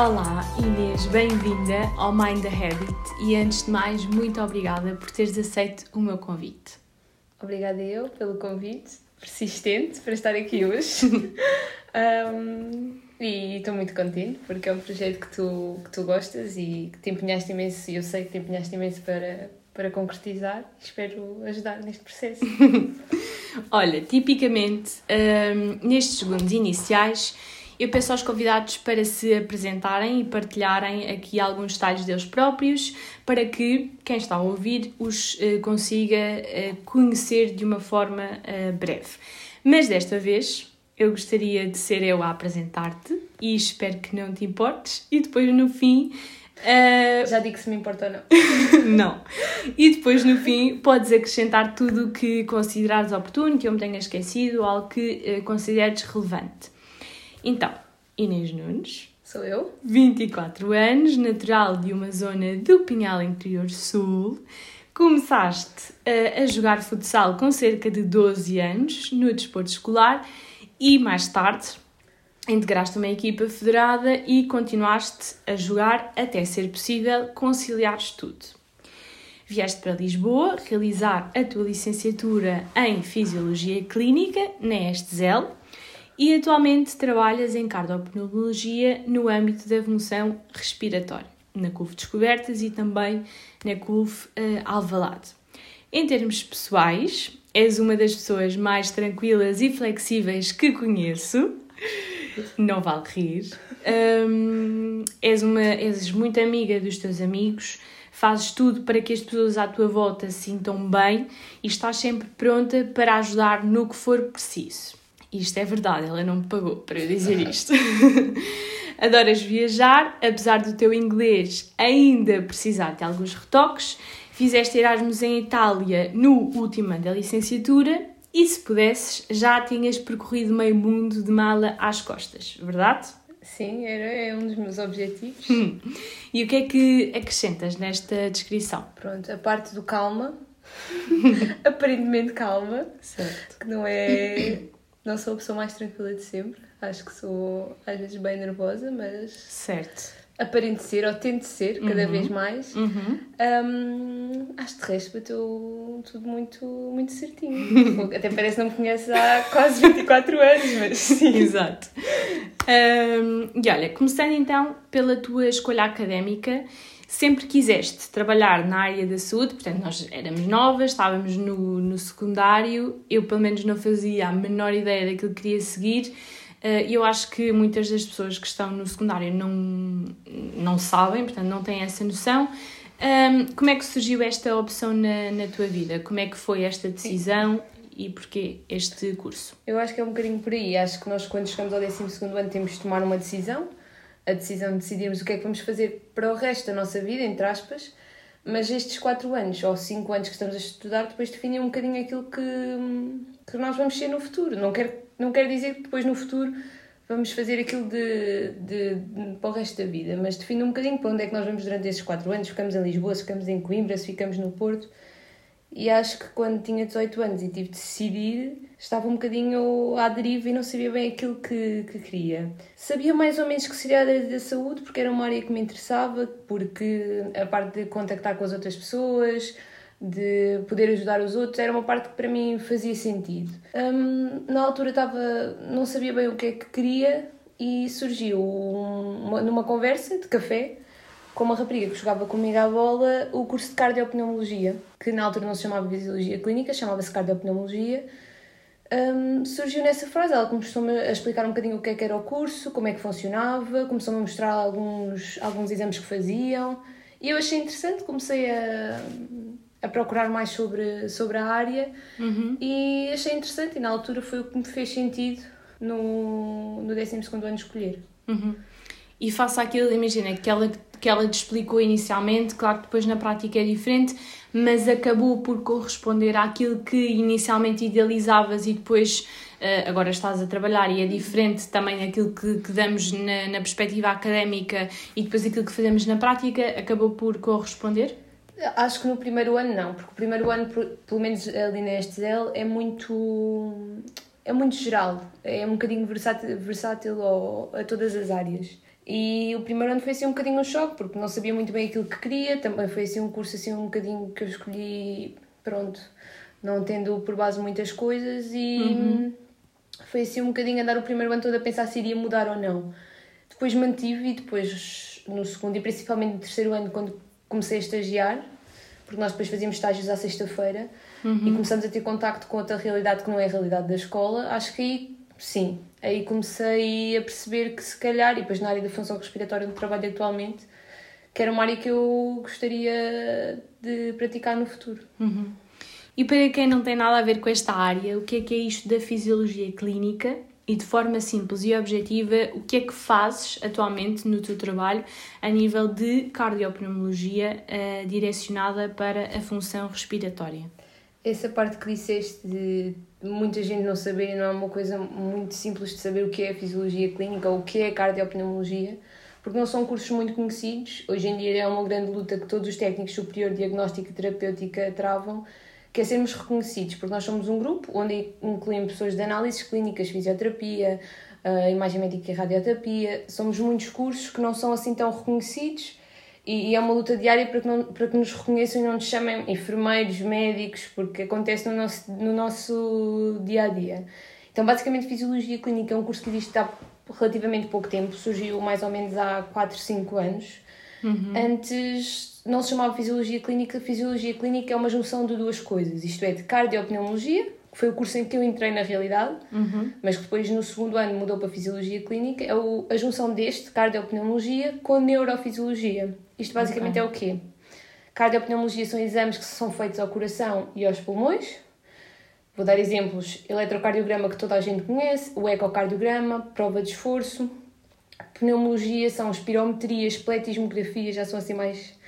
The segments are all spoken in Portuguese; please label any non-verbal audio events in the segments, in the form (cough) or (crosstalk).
Olá, Inês, bem-vinda ao Mind the Habit e antes de mais, muito obrigada por teres aceito o meu convite. Obrigada eu pelo convite persistente para estar aqui (laughs) hoje. um, e estou muito contente porque é um projeto que tu, que tu gostas e que te empenhaste imenso e eu sei que te empenhaste imenso para, para concretizar. Espero ajudar neste processo. (laughs) Olha, tipicamente, um, nestes segundos iniciais, eu peço aos convidados para se apresentarem e partilharem aqui alguns detalhes deles próprios, para que quem está a ouvir os uh, consiga uh, conhecer de uma forma uh, breve. Mas desta vez eu gostaria de ser eu a apresentar-te e espero que não te importes, e depois no fim. Já digo se me importa ou não. (laughs) não. E depois no fim podes acrescentar tudo o que considerares oportuno, que eu me tenha esquecido, algo que consideres relevante. Então, Inês Nunes. Sou eu. 24 anos, natural de uma zona do Pinhal Interior Sul. Começaste a, a jogar futsal com cerca de 12 anos no desporto escolar e mais tarde integraste uma equipa federada e continuaste a jogar até ser possível conciliar tudo. Vieste para Lisboa realizar a tua licenciatura em Fisiologia Clínica na ESTZEL e atualmente trabalhas em cardiopneumologia no âmbito da função respiratória, na CUF Descobertas e também na CUF uh, Alvalade. Em termos pessoais, és uma das pessoas mais tranquilas e flexíveis que conheço. Não vale rir. Um, és, uma, és muito amiga dos teus amigos, fazes tudo para que as pessoas à tua volta se sintam bem e estás sempre pronta para ajudar no que for preciso. Isto é verdade, ela não me pagou para eu dizer isto. (laughs) Adoras viajar, apesar do teu inglês ainda precisar de alguns retoques. Fizeste Erasmus em Itália no último ano da licenciatura e, se pudesses, já tinhas percorrido meio mundo de mala às costas, verdade? Sim, era, é um dos meus objetivos. Hum. E o que é que acrescentas nesta descrição? Pronto, a parte do calma, (laughs) aparentemente calma, certo. que não é não sou a pessoa mais tranquila de sempre. Acho que sou às vezes bem nervosa, mas. Certo. Aparente ser, ou tento ser, cada uhum. vez mais. Uhum. Um, acho de resto bateu tudo muito, muito certinho. (laughs) Até parece que não me conheces há quase 24 anos, mas (laughs) sim. Exato. Um, e olha, começando então pela tua escolha académica, sempre quiseste trabalhar na área da saúde, portanto, nós éramos novas, estávamos no, no secundário, eu pelo menos não fazia a menor ideia daquilo que queria seguir. Eh, e eu acho que muitas das pessoas que estão no secundário não, não sabem, portanto, não têm essa noção. Como é que surgiu esta opção na, na tua vida? Como é que foi esta decisão e porquê este curso? Eu acho que é um bocadinho por aí. Acho que nós, quando chegamos ao 12 ano, temos de tomar uma decisão a decisão de decidirmos o que é que vamos fazer para o resto da nossa vida, entre aspas, mas estes quatro anos ou cinco anos que estamos a estudar depois definem um bocadinho aquilo que, que nós vamos ser no futuro. Não quer, não quer dizer que depois no futuro vamos fazer aquilo de, de, de, para o resto da vida, mas define um bocadinho para onde é que nós vamos durante esses quatro anos. Ficamos em Lisboa, se ficamos em Coimbra, se ficamos no Porto. E acho que quando tinha 18 anos e tive de decidir, estava um bocadinho à deriva e não sabia bem aquilo que, que queria. Sabia mais ou menos que seria a área da saúde, porque era uma área que me interessava, porque a parte de contactar com as outras pessoas, de poder ajudar os outros, era uma parte que para mim fazia sentido. Um, na altura estava, não sabia bem o que é que queria e surgiu uma, numa conversa de café com uma rapariga que jogava comigo à bola o curso de cardiopneumologia, que na altura não se chamava Fisiologia Clínica, chamava-se cardiopneumologia. Um, surgiu nessa frase, ela começou-me a explicar um bocadinho o que é que era o curso, como é que funcionava, começou-me a mostrar alguns, alguns exames que faziam e eu achei interessante, comecei a, a procurar mais sobre, sobre a área uhum. e achei interessante e na altura foi o que me fez sentido no, no 12 ano escolher. Uhum. E faça aquilo, imagina, que ela que ela te explicou inicialmente, claro que depois na prática é diferente, mas acabou por corresponder àquilo que inicialmente idealizavas e depois uh, agora estás a trabalhar e é diferente também daquilo que, que damos na, na perspectiva académica e depois aquilo que fazemos na prática, acabou por corresponder? Acho que no primeiro ano não, porque o primeiro ano, pelo menos ali na STL, é muito é muito geral, é um bocadinho versátil, versátil a todas as áreas. E o primeiro ano foi assim um bocadinho um choque, porque não sabia muito bem aquilo que queria, também foi assim um curso assim um bocadinho que eu escolhi, pronto, não tendo por base muitas coisas e uhum. foi assim um bocadinho andar o primeiro ano todo a pensar se iria mudar ou não. Depois mantive e depois no segundo e principalmente no terceiro ano quando comecei a estagiar, porque nós depois fazíamos estágios à sexta-feira uhum. e começamos a ter contacto com outra realidade que não é a realidade da escola, acho que aí sim, aí comecei a perceber que se calhar, e depois na área da função respiratória do trabalho atualmente, que era uma área que eu gostaria de praticar no futuro. Uhum. E para quem não tem nada a ver com esta área, o que é que é isto da fisiologia clínica? E de forma simples e objetiva, o que é que fazes atualmente no teu trabalho a nível de cardiopneumologia uh, direcionada para a função respiratória? Essa parte que disseste de muita gente não saber, não é uma coisa muito simples de saber o que é a fisiologia clínica ou o que é a cardiopneumologia, porque não são cursos muito conhecidos. Hoje em dia é uma grande luta que todos os técnicos superior diagnóstica e terapêutica travam, que é sermos reconhecidos, porque nós somos um grupo onde incluímos pessoas de análises clínicas, fisioterapia, uh, imagem médica e radioterapia. Somos muitos cursos que não são assim tão reconhecidos e, e, é uma luta diária para que, não, para que nos reconheçam e não nos chamem enfermeiros, médicos, porque acontece no nosso, no nosso dia a dia. Então, basicamente, Fisiologia Clínica é um curso que existe há relativamente pouco tempo, surgiu mais ou menos há 4, 5 anos. Uhum. Antes não se chamava Fisiologia Clínica, Fisiologia Clínica é uma junção de duas coisas, isto é, de cardiopneumologia, foi o curso em que eu entrei na realidade, uhum. mas que depois no segundo ano mudou para Fisiologia Clínica, é o, a junção deste, cardiopneumologia, com neurofisiologia. Isto basicamente okay. é o quê? Cardiopneumologia são exames que são feitos ao coração e aos pulmões. Vou dar exemplos: eletrocardiograma que toda a gente conhece, o ecocardiograma, prova de esforço. Pneumologia são espirometrias, pletismografia, já são assim mais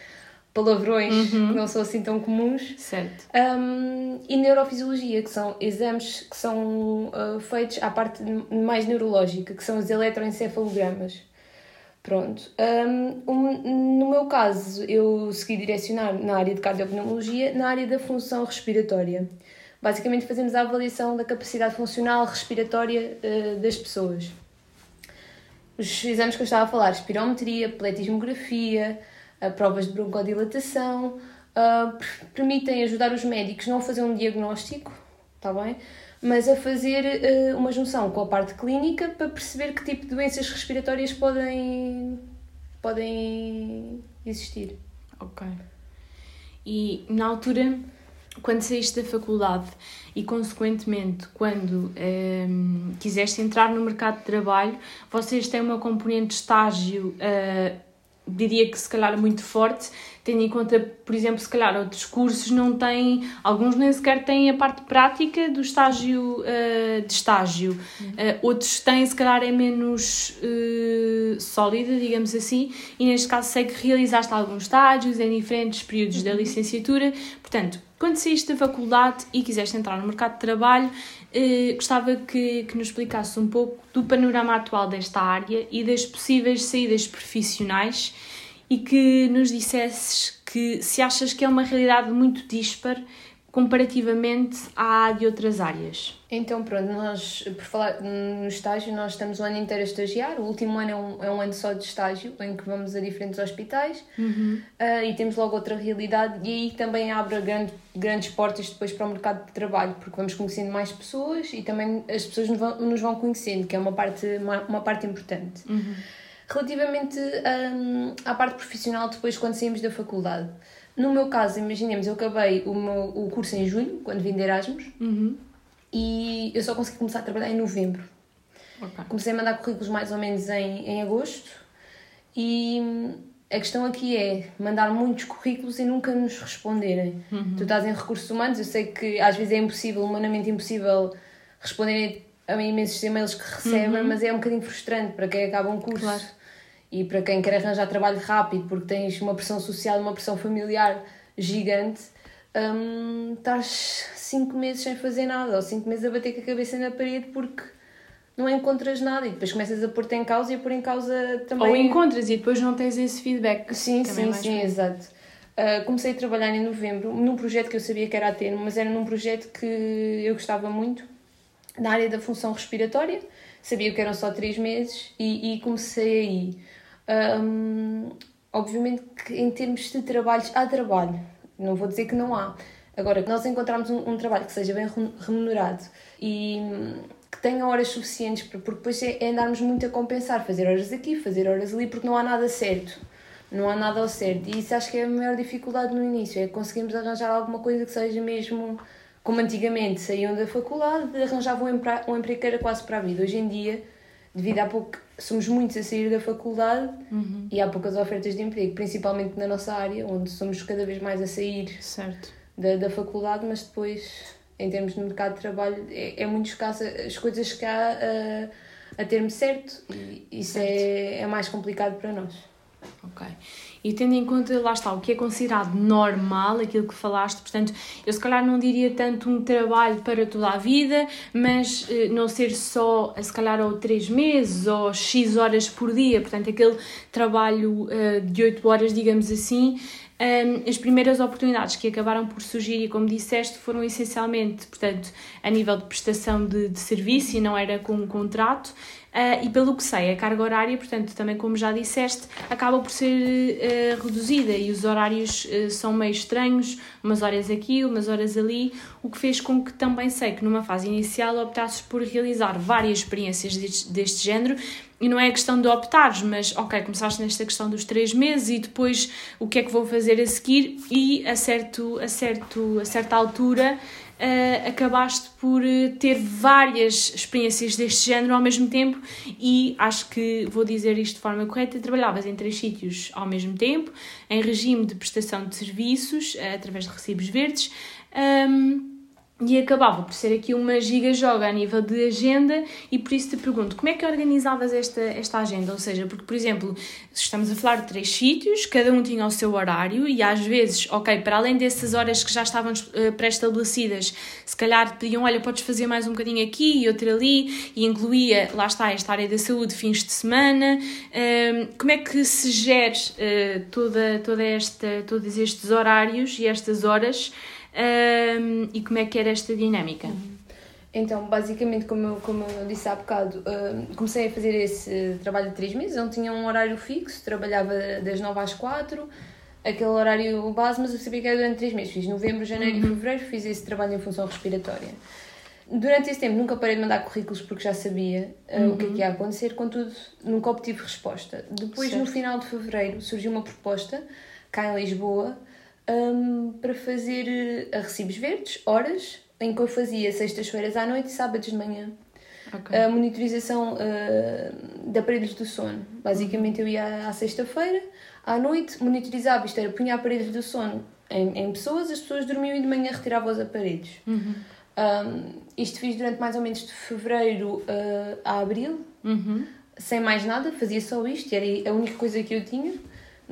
palavrões uhum. que não são assim tão comuns. Certo. Um, e neurofisiologia, que são exames que são uh, feitos à parte mais neurológica, que são os eletroencefalogramas. Pronto. Um, no meu caso, eu segui direcionar na área de cardiopneumologia, na área da função respiratória. Basicamente, fazemos a avaliação da capacidade funcional respiratória uh, das pessoas. Os exames que eu estava a falar, espirometria, pletismografia, provas de broncodilatação, uh, permitem ajudar os médicos não a fazer um diagnóstico, está bem? mas a fazer uh, uma junção com a parte clínica para perceber que tipo de doenças respiratórias podem, podem existir. Ok. E na altura, quando saíste da faculdade e, consequentemente, quando um, ehm, quiseste entrar no mercado de trabalho, vocês têm uma componente de estágio. Uh, diria que se calhar muito forte, tendo em conta, por exemplo, se calhar outros cursos não têm, alguns nem sequer têm a parte prática do estágio uh, de estágio, uh, outros têm, se calhar é menos uh, sólida, digamos assim, e neste caso sei que realizaste alguns estágios em diferentes períodos uhum. da licenciatura, portanto, quando saíste da faculdade e quiseste entrar no mercado de trabalho, eh, gostava que, que nos explicasse um pouco do panorama atual desta área e das possíveis saídas profissionais e que nos dissesses que se achas que é uma realidade muito dispar comparativamente à de outras áreas? Então, pronto, nós, por falar no estágio, nós estamos o ano inteiro a estagiar. O último ano é um, é um ano só de estágio, em que vamos a diferentes hospitais uhum. uh, e temos logo outra realidade. E aí também abre grande, grandes portas depois para o mercado de trabalho, porque vamos conhecendo mais pessoas e também as pessoas nos vão, nos vão conhecendo, que é uma parte, uma, uma parte importante. Uhum. Relativamente um, à parte profissional, depois, quando saímos da faculdade. No meu caso, imaginemos, eu acabei o, meu, o curso em junho, quando vim de Erasmus, uhum. e eu só consegui começar a trabalhar em novembro. Okay. Comecei a mandar currículos mais ou menos em, em agosto, e a questão aqui é mandar muitos currículos e nunca nos responderem. Uhum. Tu estás em recursos humanos, eu sei que às vezes é impossível, humanamente impossível, responderem a imensos e-mails que recebem, uhum. mas é um bocadinho frustrante para quem acaba um curso. Claro e para quem quer arranjar trabalho rápido porque tens uma pressão social uma pressão familiar gigante, um, estás 5 meses sem fazer nada ou 5 meses a bater com a cabeça na parede porque não encontras nada e depois começas a pôr-te em causa e a pôr em causa também. Ou encontras e depois não tens esse feedback. Sim, sim, é sim, exato. Uh, comecei a trabalhar em novembro num projeto que eu sabia que era a termo, mas era num projeto que eu gostava muito, na área da função respiratória. Sabia que eram só 3 meses e, e comecei aí. Um, obviamente que em termos de trabalhos, há trabalho, não vou dizer que não há. Agora, nós encontrarmos um, um trabalho que seja bem remunerado e que tenha horas suficientes, porque depois é, é andarmos muito a compensar, fazer horas aqui, fazer horas ali, porque não há nada certo. Não há nada ao certo. E isso acho que é a maior dificuldade no início, é conseguirmos arranjar alguma coisa que seja mesmo como antigamente saíam da faculdade, arranjavam um, empre um emprego que era quase para a vida. Hoje em dia, devido a pouco, somos muitos a sair da faculdade uhum. e há poucas ofertas de emprego, principalmente na nossa área, onde somos cada vez mais a sair. Da, da faculdade, mas depois, em termos de mercado de trabalho, é, é muito escasso as coisas que há a, a termo certo e isso certo. É, é mais complicado para nós. Ok. E tendo em conta, lá está, o que é considerado normal, aquilo que falaste, portanto, eu se calhar não diria tanto um trabalho para toda a vida, mas eh, não ser só, se calhar, ou três meses ou X horas por dia, portanto, aquele trabalho eh, de 8 horas, digamos assim, um, as primeiras oportunidades que acabaram por surgir, e como disseste, foram essencialmente, portanto, a nível de prestação de, de serviço e não era com um contrato. Uh, e pelo que sei, a carga horária, portanto, também como já disseste, acaba por ser uh, reduzida e os horários uh, são meio estranhos, umas horas aqui, umas horas ali, o que fez com que também sei que numa fase inicial optasses por realizar várias experiências deste, deste género. E não é questão de optares, mas ok, começaste nesta questão dos três meses e depois o que é que vou fazer a seguir? E a, certo, a, certo, a certa altura uh, acabaste por eh, ter várias experiências deste género ao mesmo tempo e acho que vou dizer isto de forma correta, trabalhavas em três sítios ao mesmo tempo, em regime de prestação de serviços, uh, através de recibos verdes. Um, e acabava por ser aqui uma giga joga a nível de agenda e por isso te pergunto, como é que organizavas esta, esta agenda? Ou seja, porque, por exemplo, estamos a falar de três sítios, cada um tinha o seu horário e às vezes, ok, para além dessas horas que já estavam uh, pré-estabelecidas, se calhar pediam, olha, podes fazer mais um bocadinho aqui e outro ali e incluía, lá está, esta área da saúde, fins de semana. Uh, como é que se gere uh, toda, toda esta, todos estes horários e estas horas um, e como é que era esta dinâmica? Então, basicamente, como eu, como eu disse há bocado, uh, comecei a fazer esse trabalho de três meses, não tinha um horário fixo, trabalhava das 9 às 4, aquele horário base, mas eu sabia que era durante três meses. Fiz novembro, janeiro uhum. e fevereiro, fiz esse trabalho em função respiratória. Durante esse tempo nunca parei de mandar currículos porque já sabia uh, uhum. o que, é que ia acontecer, contudo nunca obtive resposta. Depois, certo. no final de fevereiro, surgiu uma proposta cá em Lisboa um, para fazer eh, a recibos verdes, horas, em que eu fazia sextas-feiras à noite e sábados de manhã. Okay. A monitorização uh, de aparelhos do sono. Basicamente, eu ia à sexta-feira, à noite, monitorizava, isto era, punha aparelhos do sono em, em pessoas, as pessoas dormiam e de manhã retiravam os aparelhos. Uhum. Um, isto fiz durante mais ou menos de fevereiro uh, a abril, uhum. sem mais nada, fazia só isto, era a única coisa que eu tinha.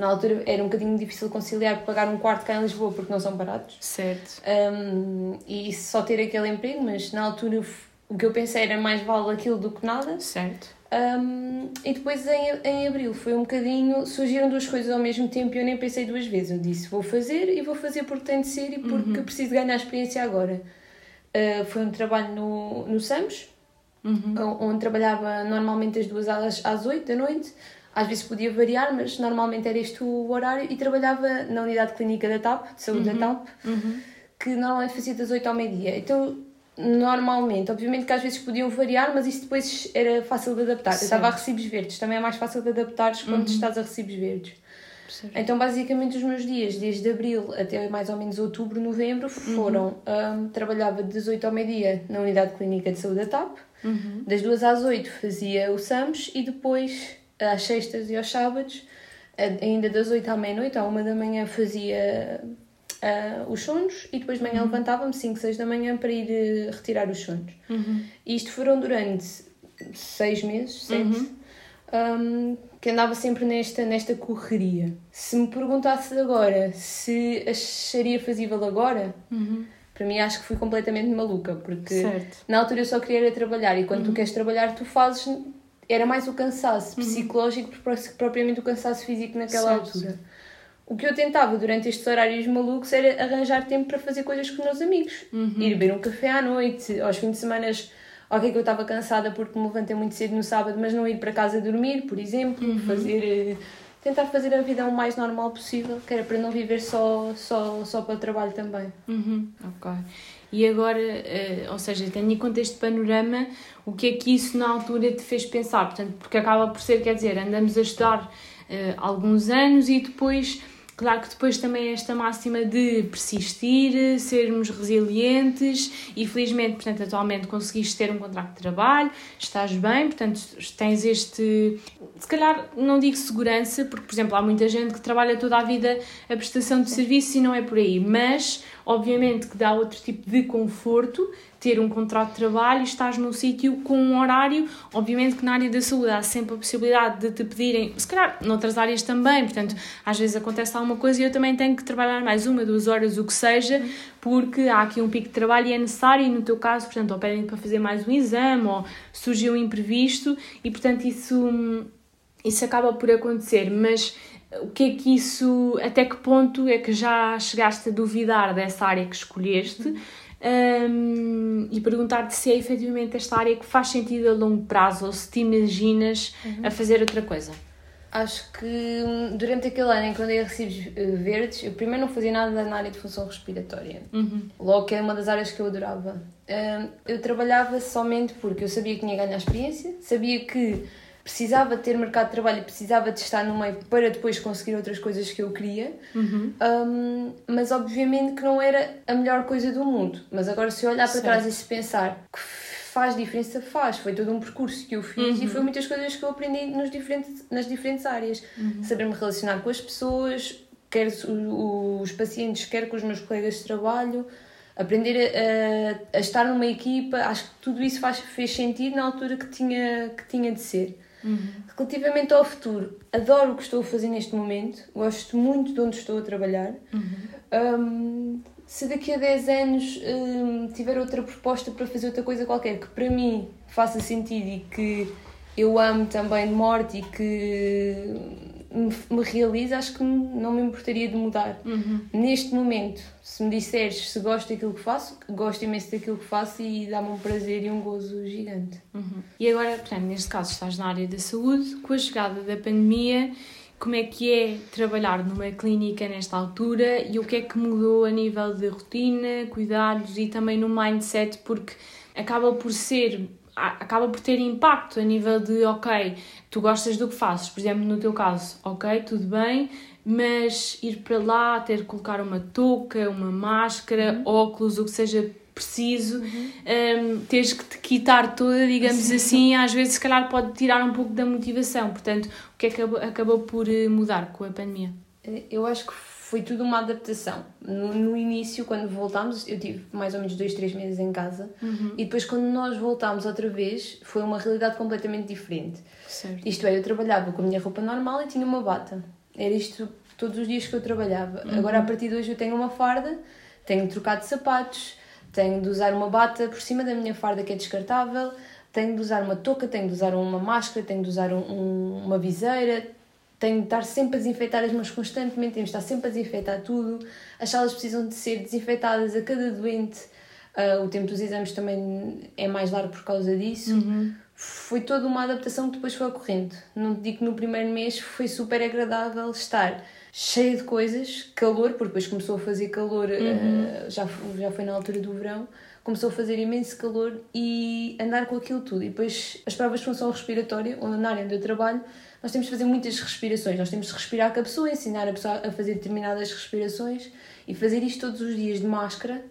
Na altura era um bocadinho difícil conciliar pagar um quarto cá em Lisboa porque não são baratos. Certo. Um, e só ter aquele emprego, mas na altura o que eu pensei era mais vale aquilo do que nada. Certo. Um, e depois em, em abril foi um bocadinho. surgiram duas coisas ao mesmo tempo e eu nem pensei duas vezes. Eu disse vou fazer e vou fazer porque tem de ser e porque uhum. preciso ganhar experiência agora. Uh, foi um trabalho no, no SAMS, uhum. onde trabalhava normalmente das duas às, às 8 da noite às vezes podia variar, mas normalmente era este o horário e trabalhava na unidade clínica da TAP, de saúde uhum. da TAP, uhum. que normalmente fazia das 8 ao meio-dia. Então, normalmente, obviamente que às vezes podiam variar, mas isso depois era fácil de adaptar. Certo. Eu estava a recibos verdes, também é mais fácil de adaptar quando uhum. estás a recibos verdes. Certo. Então, basicamente, os meus dias, desde abril até mais ou menos outubro, novembro, foram. Uhum. Um, trabalhava das 8 ao meio-dia na unidade clínica de saúde da TAP, uhum. das 2 às 8 fazia o SAMS e depois às sextas e aos sábados, ainda das 8 à meia-noite, à 1 da manhã fazia uh, os sonos e depois de manhã uhum. levantava-me 5, 6 da manhã para ir uh, retirar os sonos. Uhum. E isto foram durante 6 meses, 7, uhum. um, que andava sempre nesta, nesta correria. Se me perguntasse agora se acharia fazível agora, uhum. para mim acho que fui completamente maluca, porque certo. na altura eu só queria trabalhar e quando tu uhum. queres trabalhar tu fazes era mais o cansaço uhum. psicológico propriamente o cansaço físico naquela certo. altura. O que eu tentava durante estes horários malucos era arranjar tempo para fazer coisas com os meus amigos. Uhum. Ir beber um café à noite, aos fins de semana ok que eu estava cansada porque me levantei muito cedo no sábado, mas não ir para casa dormir, por exemplo, Uhum. fazer eh, tentar fazer a vida o mais normal possível, que era para não viver só só só para o trabalho também. Uhum, ok. E agora, eh, ou seja, tendo em conta este panorama, o que é que isso na altura te fez pensar? Portanto, porque acaba por ser, quer dizer, andamos a estudar eh, alguns anos e depois, claro que depois também esta máxima de persistir, sermos resilientes e felizmente, portanto, atualmente conseguiste ter um contrato de trabalho, estás bem, portanto, tens este, se calhar não digo segurança, porque, por exemplo, há muita gente que trabalha toda a vida a prestação de serviço e não é por aí, mas obviamente que dá outro tipo de conforto ter um contrato de trabalho e estás num sítio com um horário, obviamente que na área da saúde há sempre a possibilidade de te pedirem, se calhar noutras áreas também, portanto, às vezes acontece alguma coisa e eu também tenho que trabalhar mais uma, duas horas, o que seja, porque há aqui um pico de trabalho e é necessário, e no teu caso, portanto, ou pedem para fazer mais um exame, ou surgiu um imprevisto, e portanto isso, isso acaba por acontecer, mas o que é que isso, até que ponto é que já chegaste a duvidar dessa área que escolheste um, e perguntar-te se é efetivamente esta área que faz sentido a longo prazo ou se te imaginas a fazer outra coisa? Acho que hum, durante aquele ano em que eu andei a recibos eh, verdes, eu primeiro não fazia nada na área de função respiratória. Uhum. Logo que é uma das áreas que eu adorava. Eu trabalhava somente porque eu sabia que tinha que ganhar experiência, sabia que precisava ter mercado de trabalho e precisava de estar no meio para depois conseguir outras coisas que eu queria. Uhum. Hum, mas obviamente que não era a melhor coisa do mundo. Mas agora se eu olhar para Certo. trás e se pensar que faz diferença, faz. Foi todo um percurso que eu fiz Uhum. e foi muitas coisas que eu aprendi nos diferentes, nas diferentes áreas. Uhum. Saber me relacionar com as pessoas, quer os, pacientes, quer com os meus colegas de trabalho. Aprender a, a- a estar numa equipa, acho que tudo isso faz, fez sentido na altura que tinha, que tinha de ser. Uhum. Relativamente ao futuro, adoro o que estou a fazer neste momento, gosto muito de onde estou a trabalhar. Um, se daqui a 10 anos um, tiver outra proposta para fazer outra coisa qualquer que para mim faça sentido e que eu amo também de morte e que me, me realize, acho que não me importaria de mudar. Uhum. Neste momento, se me disseres se gosto daquilo que faço, gosto imenso daquilo que faço e dá-me um prazer e um gozo gigante. Uhum. E agora, portanto, neste caso estás na área da saúde, com a chegada da pandemia, como é que é trabalhar numa clínica nesta altura e o que é que mudou a nível de rotina, cuidados e também no mindset, porque acaba por ser acaba por ter impacto a nível de ok, tu gostas do que fazes, por exemplo, no teu caso, ok, tudo bem, mas ir para lá, ter que colocar uma touca, uma máscara, óculos, o que seja preciso, um, teres que te quitar toda, digamos assim, às vezes se calhar pode tirar um pouco da motivação. Portanto, o que é que acabou, por eh, mudar com a pandemia? Eu acho que foi tudo uma adaptação. No, no início, quando voltámos, eu tive mais ou menos dois, três meses em casa. E depois, quando nós voltámos outra vez, foi uma realidade completamente diferente. Certo. Isto é, eu trabalhava com a minha roupa normal e tinha uma bata. Era isto todos os dias que eu trabalhava. Agora, a partir de hoje, eu tenho uma farda, tenho de trocar de sapatos, tenho de usar uma bata por cima da minha farda que é descartável, tenho de usar uma touca, tenho de usar uma máscara, tenho de usar um- um- uma viseira, tenho de estar sempre a desinfetar as mãos constantemente, temos de estar sempre a desinfetar tudo. As salas precisam de ser desinfetadas a cada doente. Ah, o tempo dos exames também é mais largo por causa disso. Foi toda uma adaptação que depois foi ocorrendo. Não te digo que no primeiro mês foi super agradável estar cheia de coisas, calor, porque depois começou a fazer calor, ah, já, f- já foi na altura do verão, começou a fazer imenso calor e andar com aquilo tudo. E depois as provas de função respiratória, onde na área onde eu trabalho, nós temos de fazer muitas respirações. Nós temos de respirar com a pessoa, ensinar a pessoa a fazer determinadas respirações e fazer isto todos os dias de máscara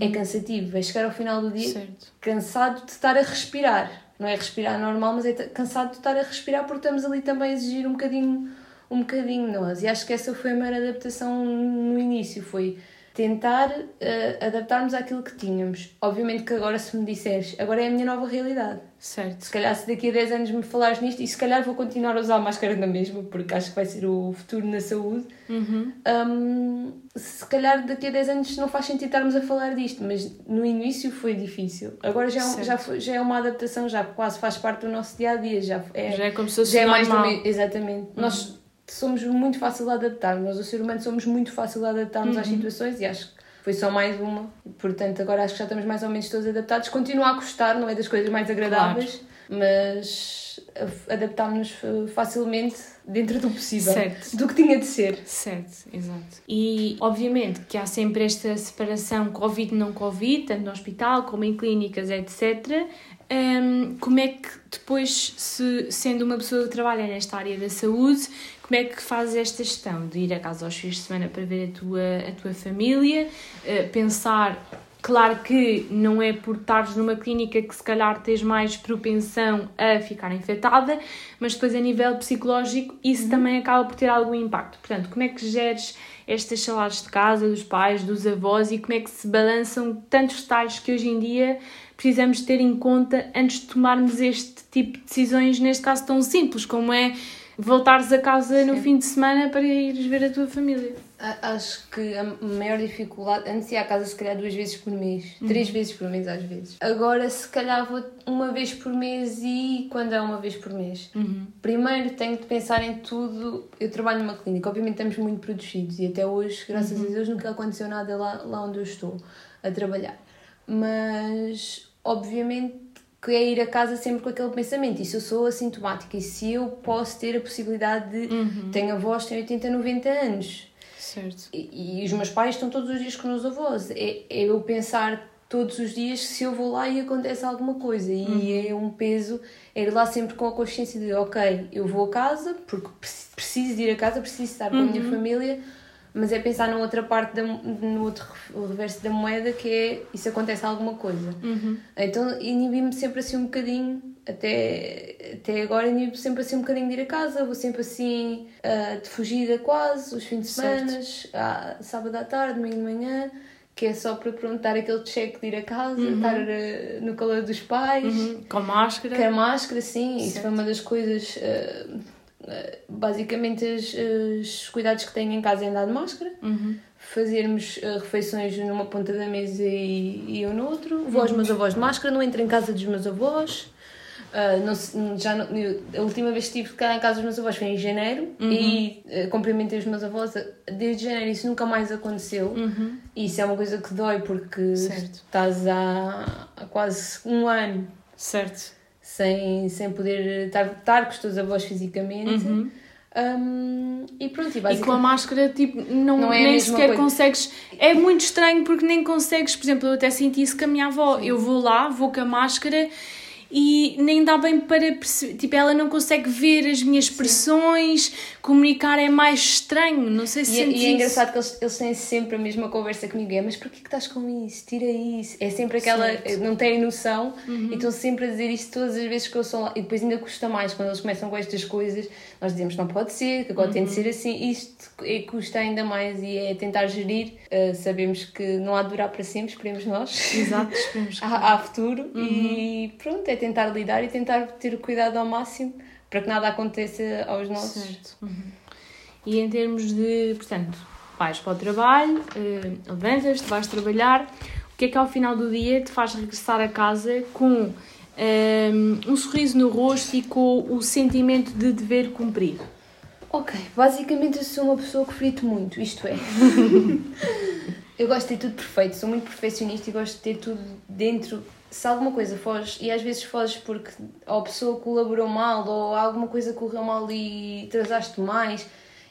é cansativo. É chegar ao final do dia Certo. cansado de estar a respirar. Não é respirar normal, mas é cansado de estar a respirar porque estamos ali também a exigir um bocadinho, um bocadinho de nós. E acho que essa foi a maior adaptação no início, foi tentar eh, adaptarmos àquilo que tínhamos. Obviamente que agora se me disseres, agora é a minha nova realidade. Certo. Se calhar se daqui a 10 anos me falares nisto, e se calhar vou continuar a usar a máscara na mesma, porque acho que vai ser o futuro na saúde. Uhum. Hum, se calhar daqui a 10 anos não faz sentido estarmos a falar disto, mas no início foi difícil. Agora já é, um- já, foi- já é uma adaptação, já quase faz parte do nosso dia a dia. Já é, Já é como se fosse já é mais do normal. meio. Exatamente. Nós somos muito fácil de adaptar, nós, o ser humano, somos muito fácil de adaptarmos às situações e acho que foi só mais uma. Portanto, agora acho que já estamos mais ou menos todos adaptados. Continua a custar, não é das coisas mais agradáveis, claro. mas adaptámos-nos facilmente dentro do possível. Certo. Do que tinha de ser. Certo, exato. E, obviamente, que há sempre esta separação Covid-não Covid, tanto no hospital como em clínicas, etc. Um, como é que depois, se, sendo uma pessoa que trabalha nesta área da saúde, como é que fazes esta gestão? De ir a casa aos fins de semana para ver a tua, a tua família, uh, pensar Claro que não é por estares numa clínica que se calhar tens mais propensão a ficar infectada, mas depois a nível psicológico isso uhum. também acaba por ter algum impacto. Portanto, como é que geres estas salários de casa, dos pais, dos avós e como é que se balançam tantos detalhes que hoje em dia precisamos ter em conta antes de tomarmos este tipo de decisões, neste caso tão simples como é voltares a casa Sim. no fim de semana para ires ver a tua família. Acho que a maior dificuldade, antes ia à casa se calhar duas vezes por mês, uhum. três vezes por mês às vezes. Agora se calhar vou uma vez por mês e quando é uma vez por mês. Uhum. Primeiro tenho de pensar em tudo. Eu trabalho numa clínica, obviamente estamos muito protegidos e até hoje, graças uhum. a Deus, nunca aconteceu nada lá, lá onde eu estou a trabalhar. Mas obviamente que é ir a casa sempre com aquele pensamento. E se eu sou assintomática e se eu posso ter a possibilidade de. Uhum. Tenho avós, tenho 80, 90 anos. Certo. E, e, os meus pais estão todos os dias com os avós. É, é, eu pensar todos os dias se eu vou lá e acontece alguma coisa. E uhum. é um peso, é ir lá sempre com a consciência de: ok, eu vou a casa, porque preciso de ir a casa, preciso estar com a minha uhum. família mas é pensar na outra parte, da, no outro reverso da moeda, que é se acontece alguma coisa. Uhum. Então inibi-me sempre assim um bocadinho, até, até agora inibi-me sempre assim um bocadinho de ir a casa, vou sempre assim uh, de fugida quase, os fins de semana, sábado à tarde, domingo de manhã que é só para perguntar aquele cheque de ir a casa, uhum. estar uh, no calor dos pais. Uhum. Com máscara. Com a máscara, sim. Certo. Isso foi uma das coisas. Uh, basicamente os, os, cuidados que tenho em casa é andar de máscara, uhum. fazermos uh, refeições numa ponta da mesa e, e eu no outro, vou aos meus avós de máscara, não entro em casa dos meus avós. Uh, não, já não, a última vez que estive cá em casa dos meus avós foi em janeiro uhum. e uh, cumprimentei os meus avós desde janeiro. Isso nunca mais aconteceu. Uhum. E isso é uma coisa que dói porque certo. estás há, há quase um ano certo sem, sem poder estar, estar com os teus avós fisicamente. Uhum. Um, e pronto, e, e, com a máscara, tipo, não, não é nem sequer coisa. consegues. É muito estranho porque nem consegues. Por exemplo, eu até senti isso com a minha avó. Sim. Eu vou lá, vou com a máscara e nem dá bem para perceber. Tipo, ela não consegue ver as minhas expressões, Sim. comunicar é mais estranho. Não sei se E, é, e é engraçado que eles, eles têm sempre a mesma conversa comigo: é, mas porquê que estás com isso? Tira isso. É sempre aquela. Certo. Não têm noção uhum. e estão sempre a dizer isto todas as vezes que eu sou lá. E depois ainda custa mais quando eles começam com estas coisas. Nós dizemos: não pode ser, que agora uhum. tem de uhum. ser assim. Isto é, custa ainda mais e é tentar gerir. Uh, sabemos que não há de durar para sempre, esperemos nós. Exato, (laughs) esperemos. há, há futuro uhum. e pronto, é tentar lidar e tentar ter o cuidado ao máximo para que nada aconteça aos nossos. Certo. Uhum. E em termos de, portanto, vais para o trabalho, uh, levantas-te, vais trabalhar, o que é que ao final do dia te faz regressar a casa com um, eh, um sorriso no rosto e com o sentimento de dever cumprido? Ok, basicamente eu sou uma pessoa que frito muito, isto é. (laughs) eu gosto de ter tudo perfeito, sou muito perfeccionista e gosto de ter tudo dentro se alguma coisa foge, e às vezes foges porque ou a pessoa colaborou mal, ou alguma coisa correu mal e atrasaste mais,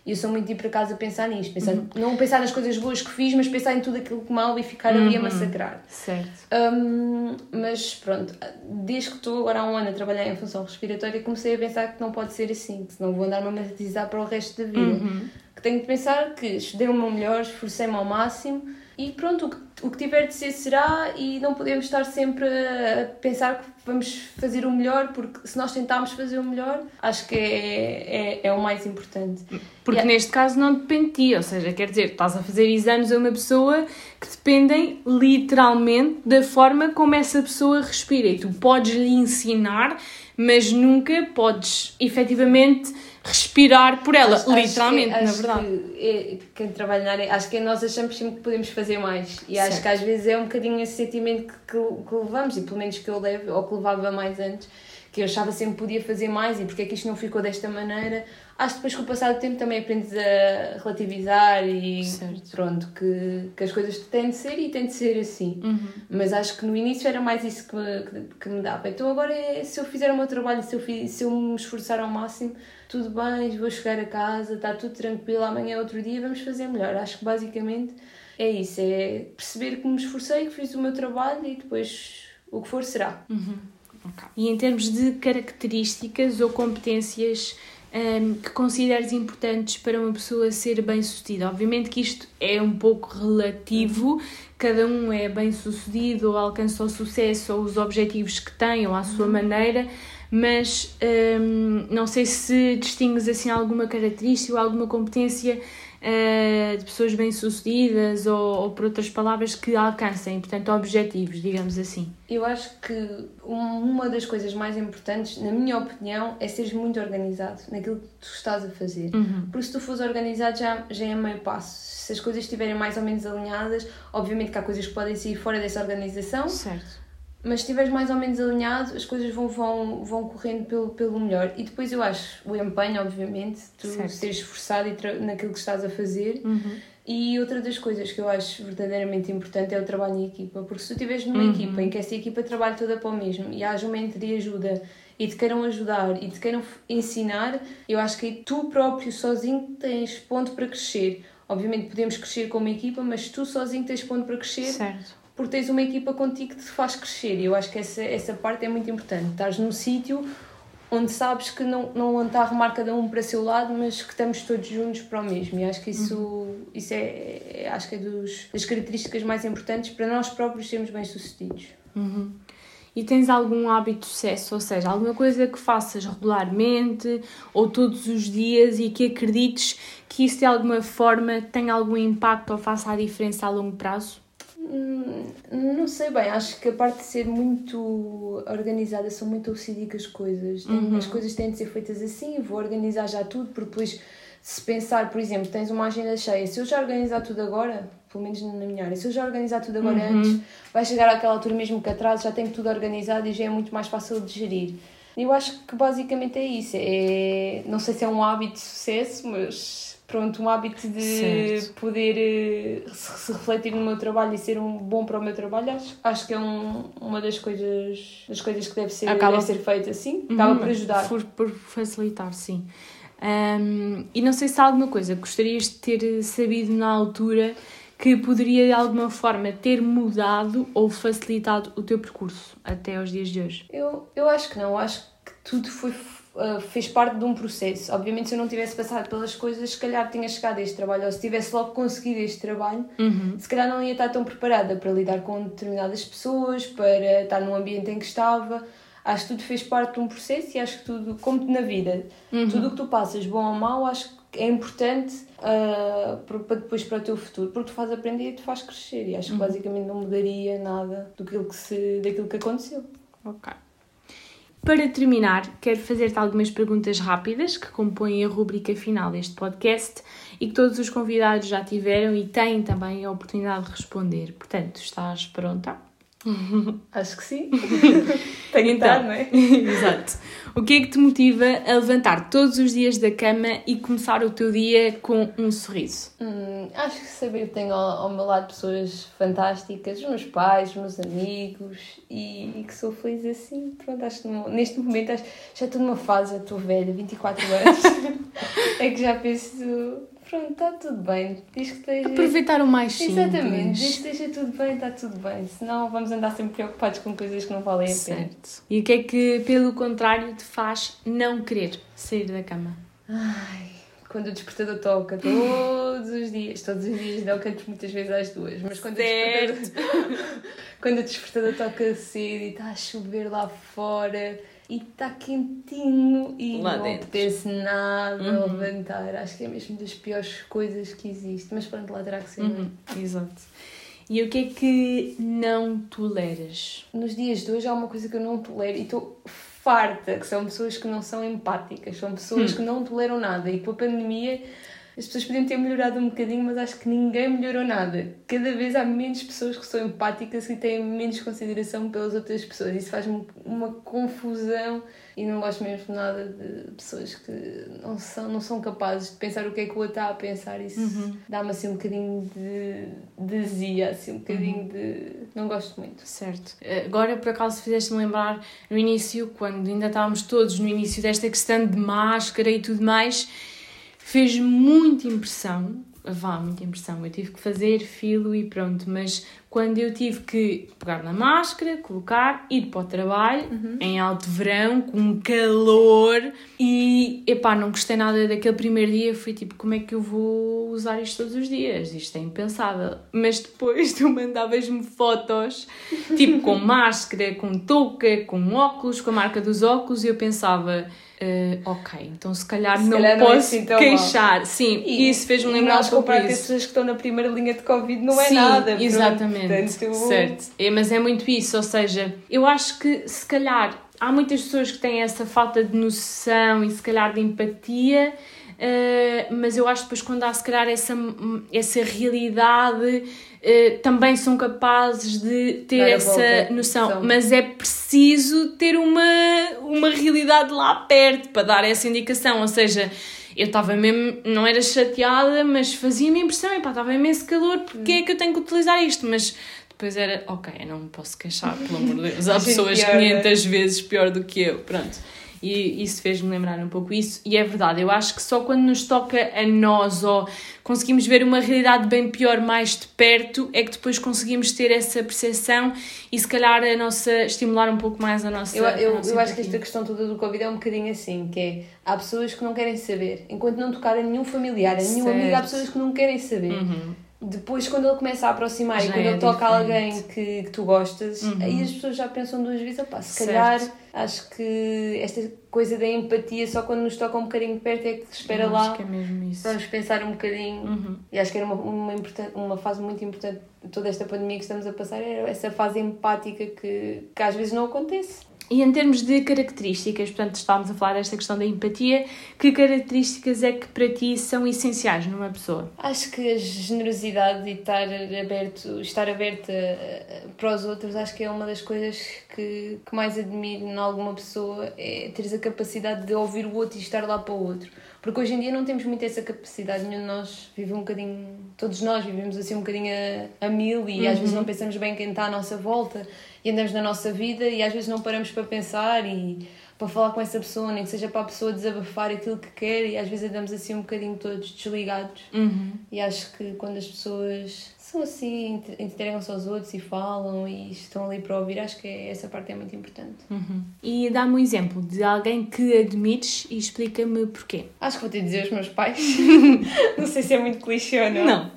e eu sou muito de ir para casa pensar nisto, pensar, uhum. não pensar nas coisas boas que fiz, mas pensar em tudo aquilo que mal e ficar uhum. ali a uhum. massacrar. Certo. Um, mas pronto, desde que estou agora há um ano a trabalhar em função respiratória, comecei a pensar que não pode ser assim, que senão vou andar-me a matizar para o resto da vida. Uhum. Que tenho de pensar que estudei o meu melhor, esforcei-me ao máximo e pronto, o que, o que tiver de ser será e não podemos estar sempre a pensar que vamos fazer o melhor, porque se nós tentarmos fazer o melhor, acho que é, é, é o mais importante. Porque neste caso não depende de ti, ou seja, quer dizer, estás a fazer exames a uma pessoa que dependem literalmente da forma como essa pessoa respira e tu podes lhe ensinar, mas nunca podes efetivamente respirar por ela, acho, literalmente, acho que, na verdade. Que, é, quem trabalha na área, acho que nós achamos sempre que podemos fazer mais. E acho que às vezes é um bocadinho esse sentimento que, que, que levamos, e pelo menos que eu levo, ou que levava mais antes, que eu achava sempre que podia fazer mais e porque é que isto não ficou desta maneira. Acho que depois com o passar do tempo também aprendes a relativizar e Certo. pronto, que, que as coisas têm de ser e têm de ser assim. Mas acho que no início era mais isso que me, que, que me dava. Então agora é se eu fizer o meu trabalho, se eu, fi- se eu me esforçar ao máximo, tudo bem, vou chegar a casa, está tudo tranquilo, amanhã é outro dia, vamos fazer melhor. Acho que basicamente é isso, é perceber que me esforcei, que fiz o meu trabalho e depois o que for será. Ok. E em termos de características ou competências hum, que consideres importantes para uma pessoa ser bem-sucedida? Obviamente que isto é um pouco relativo, cada um é bem-sucedido ou alcança o sucesso ou os objetivos que tem ou à sua maneira, mas hum, não sei se distingues assim alguma característica ou alguma competência de pessoas bem-sucedidas ou, ou, por outras palavras, que alcancem, portanto, objetivos, digamos assim. Eu acho que um- uma das coisas mais importantes, na minha opinião, é seres muito organizado naquilo que tu estás a fazer. Porque se tu fores organizado já, já é meio passo. Se as coisas estiverem mais ou menos alinhadas, obviamente que há coisas que podem sair fora dessa organização, Certo. Mas se estiveres mais ou menos alinhado, as coisas vão, vão, vão correndo pelo, pelo melhor. E depois eu acho o empenho, obviamente, tu Certo. seres esforçado e naquilo que estás a fazer. E outra das coisas que eu acho verdadeiramente importante é o trabalho em equipa, porque se tu estiveres numa equipa em que essa equipa trabalha toda para o mesmo e haja uma ajuda e te queiram ajudar e te queiram ensinar, eu acho que tu próprio sozinho tens ponto para crescer. Obviamente podemos crescer como equipa, mas tu sozinho tens ponto para crescer Certo. Porque tens uma equipa contigo que te faz crescer. E eu acho que essa, essa parte é muito importante. Estás num sítio onde sabes que não, não está a arrumar cada um para o seu lado, mas que estamos todos juntos para o mesmo. E acho que isso, isso é, é- acho que é dos, das características mais importantes para nós próprios sermos bem-sucedidos. E tens algum hábito de sucesso, ou seja, alguma coisa que faças regularmente ou todos os dias e que acredites que isso de alguma forma tenha algum impacto ou faça a diferença a longo prazo? Hum, Não sei bem, acho que a parte de ser muito organizada, sou muito OCD com as coisas. Tem- As coisas têm de ser feitas assim, vou organizar já tudo, porque depois, se pensar, por exemplo, tens uma agenda cheia, se eu já organizar tudo agora, pelo menos na minha área, se eu já organizar tudo agora antes, vai chegar àquela altura mesmo que atraso, já tenho tudo organizado e já é muito mais fácil de gerir. Eu acho que basicamente é isso. É, não sei se é um hábito de sucesso, mas pronto, um hábito de Certo. poder eh, se, refletir no meu trabalho e ser um bom para o meu trabalho, acho, acho que é um, uma das coisas, das coisas que deve ser, Acaba- deve ser feita assim, acaba por ajudar. Por, por facilitar, sim. Ahm, e não sei se há alguma coisa que gostarias de ter sabido na altura que poderia de alguma forma ter mudado ou facilitado o teu percurso até aos dias de hoje. Eu, eu acho que não, acho que tudo foi, uh, fez parte de um processo. Obviamente, se eu não tivesse passado pelas coisas, se calhar tinha chegado a este trabalho, ou se tivesse logo conseguido este trabalho, se calhar não ia estar tão preparada para lidar com determinadas pessoas, para estar num ambiente em que estava. Acho que tudo fez parte de um processo e acho que tudo, como na vida, tudo o que tu passas, bom ou mau, acho que é importante uh, para depois para o teu futuro, porque tu faz aprender e te faz crescer. E acho que basicamente não mudaria nada do que se, daquilo que aconteceu. Ok. Para terminar, quero fazer-te algumas perguntas rápidas que compõem a rúbrica final deste podcast e que todos os convidados já tiveram e têm também a oportunidade de responder. Portanto, estás pronta? (laughs) Acho que sim. (laughs) Tenho então, não é? (laughs) Exato. O que é que te motiva a levantar todos os dias da cama e começar o teu dia com um sorriso? Hum, acho que saber que tenho ao, ao meu lado pessoas fantásticas, os meus pais, os meus amigos e, e que sou feliz assim. Pronto, acho que no- neste momento acho, já estou numa fase, já estou velha, 24 anos, é que já penso, pronto, está tudo bem. Diz que esteja. Aproveitar o mais simples. Exatamente, desde que esteja tudo bem, está tudo bem. Senão vamos andar sempre preocupados com coisas que não valem a pena. Certo. E o que é que, pelo contrário, te faz não querer sair da cama? Ai, quando o despertador toca, todos os dias, todos os dias, não canto muitas vezes às duas, mas quando o despertador, (laughs) quando o despertador toca cedo e está a chover lá fora e está quentinho e Lá não dentro. apetece nada Uhum. levantar, acho que é mesmo das piores coisas que existe, mas pronto, lá terá que ser. é? Uhum, exato. E o que é que não toleras? Nos dias de hoje há uma coisa que eu não tolero e estou farta, que são pessoas que não são empáticas, são pessoas que não toleram nada e com a pandemia as pessoas podiam ter melhorado um bocadinho, mas acho que ninguém melhorou nada. Cada vez há menos pessoas que são empáticas e têm menos consideração pelas outras pessoas. Isso faz-me uma confusão e não gosto mesmo nada de pessoas que não são, não são capazes de pensar o que é que o outro está a pensar. Isso uhum. dá-me assim um bocadinho de, de zia, assim um bocadinho uhum. de. Não gosto muito. Certo. Agora, por acaso, fizeste-me lembrar no início, quando ainda estávamos todos no início desta questão de máscara e tudo mais, fez muita impressão vá, muita impressão. Eu tive que fazer filo e pronto, mas quando eu tive que pegar na máscara, colocar, ir para o trabalho, uhum. em alto verão, com calor, e epá, não gostei nada daquele primeiro dia. Fui tipo, como é que eu vou usar isto todos os dias? Isto é impensável. Mas depois tu mandavas-me fotos, tipo com máscara, com touca, com óculos, com a marca dos óculos, e eu pensava Uh, ok, então se calhar se não calhar posso não é assim queixar. Mal. Sim, e isso fez-me lembrar um pouco isso. as pessoas que estão na primeira linha de Covid não é Sim, nada. Exatamente, portanto... certo. É, mas é muito isso, ou seja, eu acho que se calhar há muitas pessoas que têm essa falta de noção e se calhar de empatia, uh, mas eu acho que depois quando há se calhar essa, essa realidade uh, também são capazes de ter Dar essa noção, mas é preciso ter uma, uma realidade lá perto para dar essa indicação, ou seja, eu estava mesmo, não era chateada, mas fazia-me impressão, e pá, estava imenso calor, porque é que eu tenho que utilizar isto? Mas depois era, ok, eu não me posso queixar, pelo amor de Deus, há (laughs) pessoas 500 né? vezes pior do que eu, pronto. E isso fez-me lembrar um pouco isso. E é verdade, eu acho que só quando nos toca a nós ou conseguimos ver uma realidade bem pior mais de perto é que depois conseguimos ter essa percepção e se calhar a nossa, estimular um pouco mais a nossa. Eu, eu, nossa eu acho que esta questão toda do Covid é um bocadinho assim: que é há pessoas que não querem saber, enquanto não tocar a nenhum familiar, a nenhum certo. amigo, há pessoas que não querem saber. Uhum depois, quando ele começa a aproximar já e quando é ele toca alguém que, que tu gostas, uhum. aí as pessoas já pensam duas vezes: opá, se certo. calhar acho que esta coisa da empatia só quando nos toca um bocadinho perto é que espera Eu lá. Acho que é mesmo isso. Vamos pensar um bocadinho. Uhum. E acho que era uma, uma, uma fase muito importante toda esta pandemia que estamos a passar, era essa fase empática que, que às vezes não acontece. E em termos de características, portanto, estávamos a falar desta questão da empatia, que características é que para ti são essenciais numa pessoa? Acho que a generosidade e estar aberto, estar aberta eh, para os outros, acho que é uma das coisas que, que mais admiro em alguma pessoa, é teres a capacidade de ouvir o outro e estar lá para o outro. Porque hoje em dia não temos muito essa capacidade, nenhum de nós vive um bocadinho, todos nós vivemos assim um bocadinho a, a mil e uhum. às vezes não pensamos bem quem está à nossa volta e andamos na nossa vida e às vezes não paramos para pensar e para falar com essa pessoa, nem que seja para a pessoa desabafar aquilo que quer e às vezes andamos assim um bocadinho todos desligados. Uhum. E acho que quando as pessoas são assim, entregam-se aos outros e falam e estão ali para ouvir, acho que é, essa parte é muito importante. Uhum. E dá-me um exemplo de alguém que admires e explica-me porquê. Acho que vou te dizer os meus pais. (laughs) não sei se é muito clichê ou não. Não.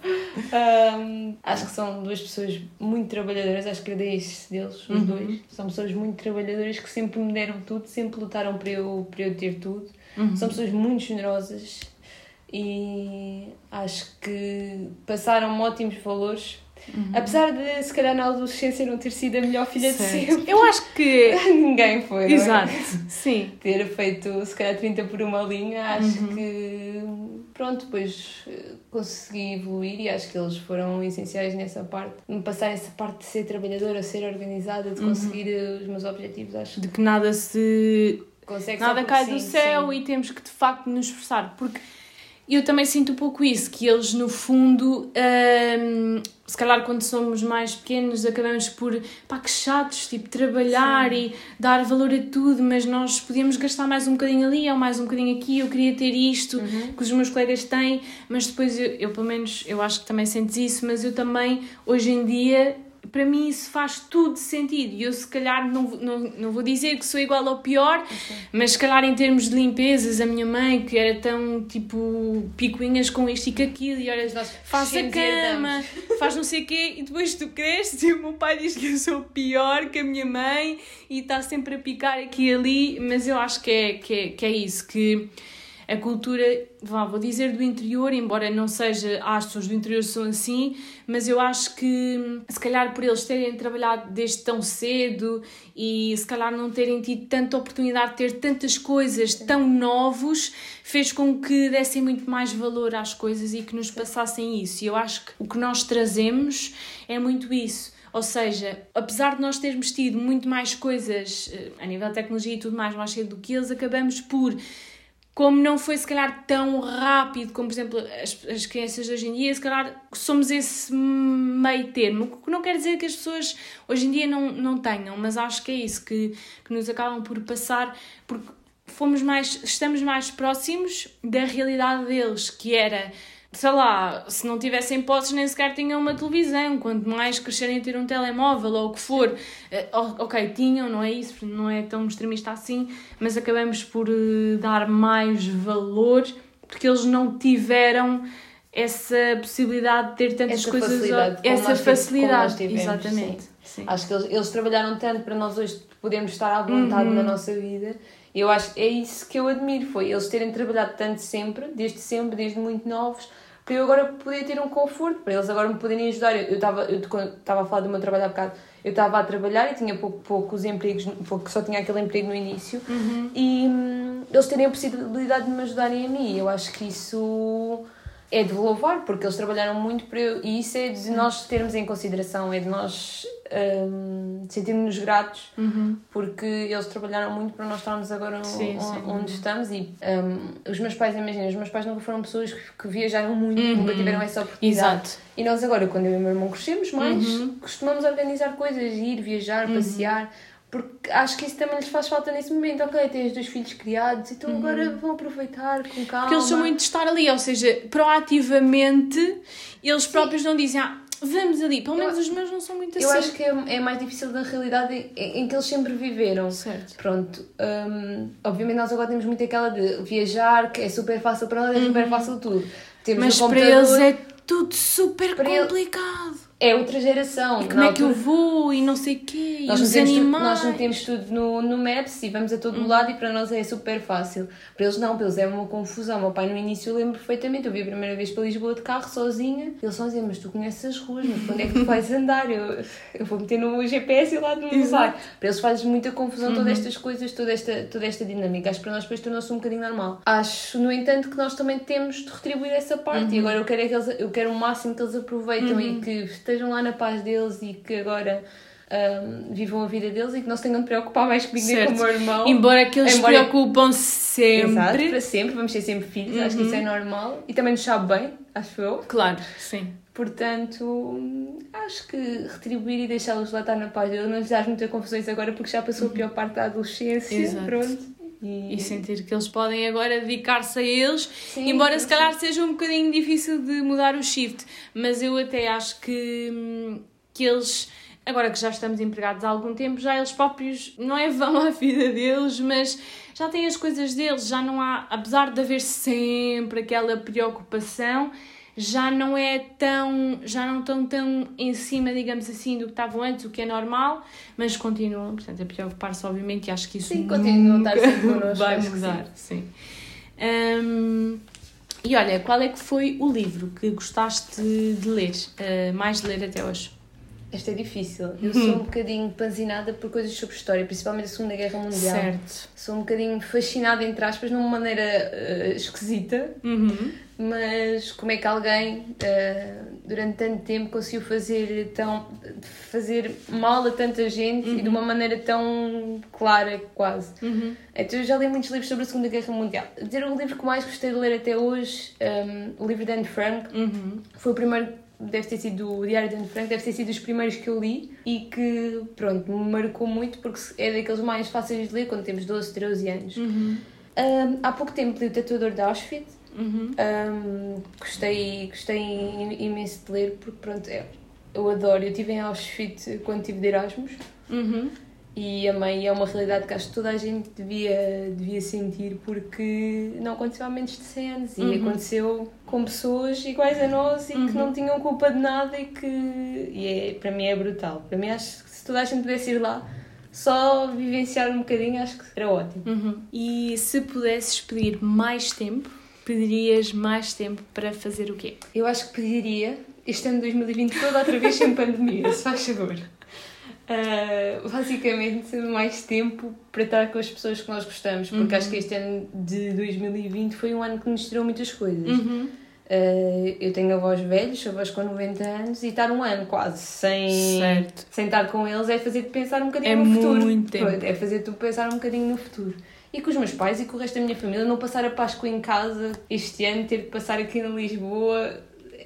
Um, acho que são duas pessoas muito trabalhadoras, acho que isso deles, os uhum. dois. São pessoas muito trabalhadoras que sempre me deram tudo, sempre lutaram para eu, para eu ter tudo. Uhum. São pessoas muito generosas e acho que passaram ótimos valores. Uhum. Apesar de, se calhar, na adolescência não ter sido a melhor filha certo. de sempre. Eu acho que. (laughs) Ninguém foi. É? Exato, é? sim. Ter feito, se calhar, 30 por uma linha, acho uhum. que. Pronto, depois eh, consegui evoluir e acho que eles foram essenciais nessa parte. Me passar essa parte de ser trabalhadora, ser organizada, de uhum. conseguir uhum. os meus objetivos, acho. De que nada se. Consegue nada cai sim, do céu sim. e temos que, de facto, nos esforçar. Porque eu também sinto um pouco isso, que eles no fundo, hum, se calhar quando somos mais pequenos acabamos por, pá, que chatos, tipo, trabalhar Sim. e dar valor a tudo, mas nós podíamos gastar mais um bocadinho ali ou mais um bocadinho aqui, eu queria ter isto uhum. que os meus colegas têm, mas depois eu, eu pelo menos, eu acho que também sentes isso, mas eu também, hoje em dia, para mim isso faz tudo sentido. E eu, se calhar, não, não, não vou dizer que sou igual ao pior, okay. mas se calhar, em termos de limpezas, a minha mãe, que era tão tipo picuinhas com isto e com aquilo, e olha, faz a cama, (laughs) faz não sei o quê, e depois tu cresces e o meu pai diz que eu sou pior que a minha mãe e está sempre a picar aqui e ali, mas eu acho que é, que é, que é isso, que a cultura, vou dizer do interior, embora não seja, as pessoas do interior são assim, mas eu acho que se calhar por eles terem trabalhado desde tão cedo e se calhar não terem tido tanta oportunidade de ter tantas coisas tão novos, fez com que dessem muito mais valor às coisas e que nos passassem isso. E eu acho que o que nós trazemos é muito isso ou seja, apesar de nós termos tido muito mais coisas eh, a nível de tecnologia e tudo mais mais cedo do que eles, acabamos por como não foi se calhar tão rápido como, por exemplo, as, as crianças hoje em dia, se calhar somos esse meio termo, que não quer dizer que as pessoas hoje em dia não, não tenham, mas acho que é isso que, que nos acabam por passar, porque fomos mais, estamos mais próximos da realidade deles, que era sei lá, se não tivessem posses nem sequer tinham uma televisão, quanto mais crescerem a ter um telemóvel ou o que for. Uh, ok, tinham, não é isso, não é tão extremista assim, mas acabamos por uh, dar mais valor porque eles não tiveram essa possibilidade de ter tantas essa coisas. Facilidade, essa facilidade, tivemos, exatamente. Sim. Sim. Acho que eles, eles, trabalharam tanto para nós hoje podermos estar à vontade uhum. na nossa vida. E eu acho é isso que eu admiro, foi eles terem trabalhado tanto sempre, desde sempre, desde muito novos, para eu agora poder ter um conforto, para eles agora me poderem ajudar. Eu estava eu estava a falar do meu trabalho há bocado, eu estava a trabalhar e tinha pouco, poucos empregos, porque só tinha aquele emprego no início, uhum. e hum, eles terem a possibilidade de me ajudarem a mim. Eu acho que isso é de louvar, porque eles trabalharam muito para eu, e isso é de nós termos em consideração, é de nós um, sentirmos-nos gratos, uhum. porque eles trabalharam muito para nós estarmos agora sim, onde, sim. onde estamos. E um, os meus pais, imagina, os meus pais nunca foram pessoas que viajaram muito, uhum. nunca tiveram essa oportunidade. Exato. E nós agora, quando eu e o meu irmão crescemos mais, uhum. costumamos organizar coisas, ir, viajar, uhum. passear porque acho que isso também lhes faz falta nesse momento. Ok, têm os dois filhos criados, então uhum. agora vão aproveitar com calma. Porque eles são muito de estar ali, ou seja, proativamente, eles Sim. próprios não dizem, ah, vamos ali. Pelo menos eu, os meus não são muito assim. Eu acho que é, é mais difícil da realidade em, em, que eles sempre viveram. Certo. Pronto. Um, obviamente nós agora temos muito aquela de viajar, que é super fácil para nós, é super uhum. fácil tudo. Temos Mas para eles é tudo super complicado. Ele é outra geração. E como é que eu vou e não sei o quê, nós e os animais. nós não temos tudo no, no Maps e vamos a todo hum. lado e para nós é super fácil. Para eles não, para eles é uma confusão. Meu pai no início eu lembro perfeitamente, eu vi a primeira vez para Lisboa de carro sozinha. Ele só dizia, mas tu conheces as ruas, mas quando é que tu vais andar? Eu, eu vou meter no GPS e lá não vai. Para eles faz muita confusão uhum. todas estas coisas, toda esta, toda esta dinâmica. Acho que para nós depois tornou-se um bocadinho normal. Acho, no entanto, que nós também temos de retribuir essa parte uhum. e agora eu quero, é que eles, eu quero o máximo que eles aproveitem uhum. e que estejam lá na paz deles e que agora um, vivam a vida deles e que não se tenham de preocupar mais comigo nem com o meu irmão. Embora que eles Embora... preocupam sempre. Exato, para sempre, vamos ser sempre filhos, uhum. acho que isso é uhum. normal e também nos sabe bem, acho eu. Claro, sim. Portanto, acho que retribuir e deixá-los lá estar na paz deles, não lhes dar muitas confusões agora porque já passou a pior parte da adolescência. Exato. Pronto. E... e... sentir que eles podem agora dedicar-se a eles, sim, embora sim, se calhar seja um bocadinho difícil de mudar o shift, mas eu até acho que, hum, que eles agora que já estamos empregados há algum tempo, já eles próprios não é vão à vida deles, mas já têm as coisas deles, já não há, apesar de haver sempre aquela preocupação, já não é tão, já não estão tão em cima, digamos assim, do que estavam antes, o que é normal, mas continuam, portanto, a preocupar-se, obviamente, e acho que isso sim, continuam a estar sempre connosco, vai mudar, sim. sim. Um, e olha, qual é que foi o livro que gostaste de ler, uh, mais de ler até hoje? Esta é difícil. Eu sou um (laughs) bocadinho panzinada por coisas sobre história, principalmente a Segunda Guerra Mundial. Certo. Sou um bocadinho fascinada, entre aspas, numa maneira uh, esquisita, uhum. Mas como é que alguém, uh, durante tanto tempo, conseguiu fazer, tão, fazer mal a tanta gente uhum. e de uma maneira tão clara, quase. Uhum. Então, eu já li muitos livros sobre a Segunda Guerra Mundial. Dizer o livro que mais gostei de ler até hoje, um, ehm, o livro de Anne Frank, uhum. foi o primeiro deve ter sido o Diário de Anne Frank, deve ter sido dos primeiros que eu li e que, pronto, me marcou muito porque é daqueles mais fáceis de ler quando temos 12, 13 anos. Uhum. Um, há pouco tempo li O Tatuador de Auschwitz. Uhum. Um, gostei, gostei imenso de ler porque, pronto, é, eu adoro. Eu estive em Auschwitz quando estive de Erasmus. Uhum e a mãe é uma realidade que acho que toda a gente devia, devia sentir porque não aconteceu há menos de 100 anos e uhum. aconteceu com pessoas iguais a nós e uhum. que não tinham culpa de nada e que e é, para mim é brutal. Para mim acho que se toda a gente pudesse ir lá só vivenciar um bocadinho, acho que era ótimo. Uhum. E se pudesses pedir mais tempo, pedirias mais tempo para fazer o quê? Eu acho que pediria este ano de 2020 toda outra vez sem pandemia, se faz favor. Uh, basicamente, mais tempo para estar com as pessoas que nós gostamos, porque uhum. acho que este ano de 2020 foi um ano que nos tirou muitas coisas. Uhum. Uh, eu tenho avós velhos, avós com 90 anos, e estar um ano quase sem, certo. sem estar com eles é fazer-te pensar um bocadinho é no futuro. Muito tempo. É fazer-te pensar um bocadinho no futuro. E com os meus pais e com o resto da minha família, não passar a Páscoa em casa este ano, ter de passar aqui em Lisboa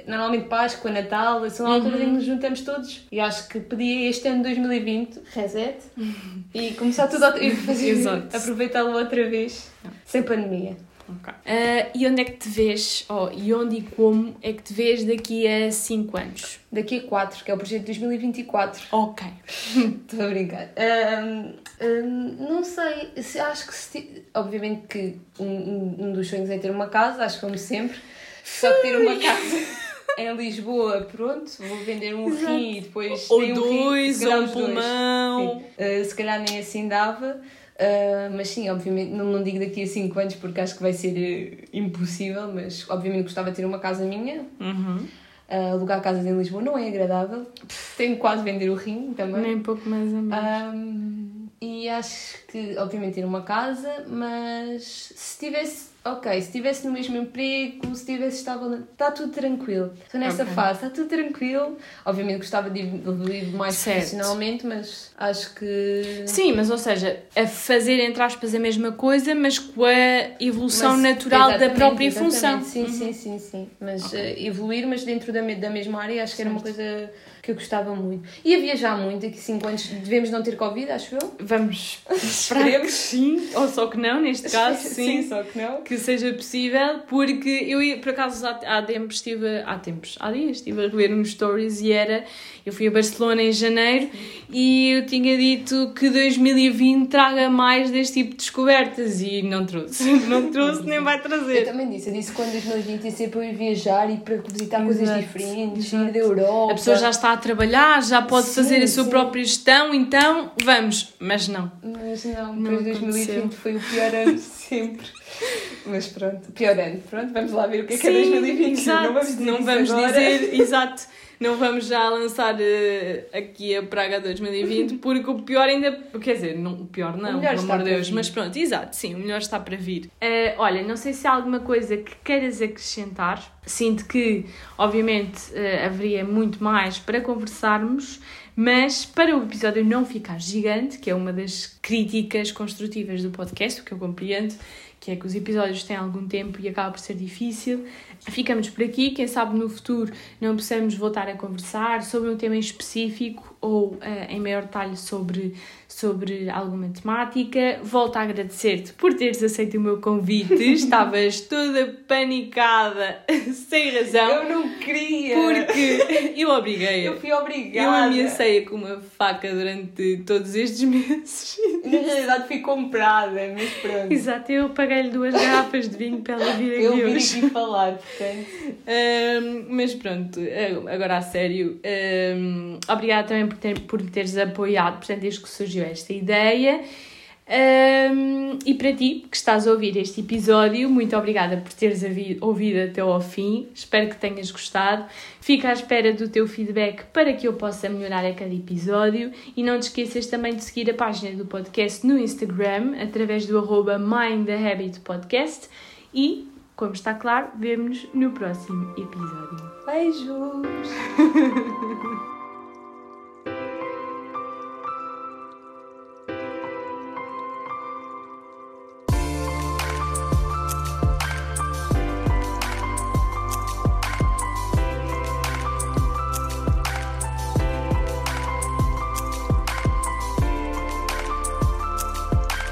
normalmente Páscoa, Natal, são alturas uhum. em que nos juntamos todos. E acho que podia este ano 2020, reset, uhum. e começar tudo outra vez, (laughs) aproveitá-lo outra vez, sem pandemia. Okay. Uh, e onde é que te vês, oh, e onde e como é que te vês daqui a 5 anos? Daqui a 4, que é o projeto de 2024. Ok. (laughs) Estou a brincar. Um, um, não sei, se, acho que se, obviamente que um, um, dos sonhos é ter uma casa, acho que como sempre. Só que ter uma casa (laughs) em Lisboa, pronto, vou vender um Exato. rim e depois. Ou dois, um rim, ou um pulmão. Uh, se calhar nem assim dava. Uh, mas sim, obviamente, não, não digo daqui a 5 anos porque acho que vai ser uh, impossível, mas obviamente gostava de ter uma casa minha. Uhum. Uh, alugar casas em Lisboa não é agradável. Tenho quase vender o rim também. Nem pouco mais ou menos. Um, e acho que, obviamente, ter uma casa, mas se tivesse ok, se estivesse no mesmo emprego, se estivesse estável, está tudo tranquilo. Estou nessa okay. fase, está tudo tranquilo. Obviamente gostava de evoluir mais certo. profissionalmente, mas acho que. Sim, mas ou seja, a fazer entre aspas a mesma coisa, mas com a evolução mas, natural da própria função. Sim, uhum. sim, sim, sim. Mas okay. uh, evoluir, mas dentro da, da mesma área, acho que era uma coisa que eu gostava muito. E a viajar muito, daqui 5 anos devemos não ter Covid, acho eu. Vamos (laughs) esperar que sim, ou só que não, neste caso, sim. sim, só que não. Que seja possível, porque eu, por acaso, há, há tempos estive, há tempos, há dias, estive a ver uns stories e era, eu fui a Barcelona em janeiro e eu tinha dito que 2020 traga mais deste tipo de descobertas e não trouxe, (laughs) não trouxe nem vai trazer. Eu também disse, eu disse que quando 2020 ia ser para eu viajar e para visitar Exato. coisas diferentes, ir da Europa. A pessoa já está a trabalhar, já pode sim, fazer a sua sim. própria gestão, então vamos. Mas não. Mas não, não 2020 foi o pior ano sempre. Mas pronto, pior ano. Pronto, vamos lá ver o que é que é 2020. Exato. Não vamos dizer, não vamos dizer exato. Não vamos já lançar uh, aqui a Praga 2020, (laughs) porque o pior ainda. Quer dizer, não, o pior não, pelo amor de Deus. Mas pronto, exato, sim, o melhor está para vir. Uh, olha, não sei se há alguma coisa que queiras acrescentar. Sinto que, obviamente, uh, haveria muito mais para conversarmos. Mas para o episódio não ficar gigante, que é uma das críticas construtivas do podcast, o que eu compreendo, que é que os episódios têm algum tempo e acaba por ser difícil. Ficamos por aqui, quem sabe no futuro não possamos voltar a conversar sobre um tema em específico ou uh, em maior detalhe sobre, sobre alguma temática. Volto a agradecer-te por teres aceito o meu convite. (laughs) Estavas toda panicada, (laughs) sem razão. Eu não queria. Porque (laughs) eu obriguei. Eu fui obrigada. Eu ameacei com uma faca durante todos estes meses. Na realidade fui comprada, mas pronto. Exato, eu paguei-lhe duas garrafas de vinho para ela vir aqui eu hoje. Eu vim aqui falar, portanto. Um, mas pronto, agora a sério. Um, obrigada também por, ter, por teres apoiado, portanto, desde que surgiu esta ideia. Um, e para ti que estás a ouvir este episódio, muito obrigada por teres ouvido até ao fim. Espero que tenhas gostado. Fica à espera do teu feedback para que eu possa melhorar a cada episódio. E não te esqueças também de seguir a página do podcast no Instagram através do arroba Podcast. E, como está claro, vemo-nos no próximo episódio. Beijos! (laughs)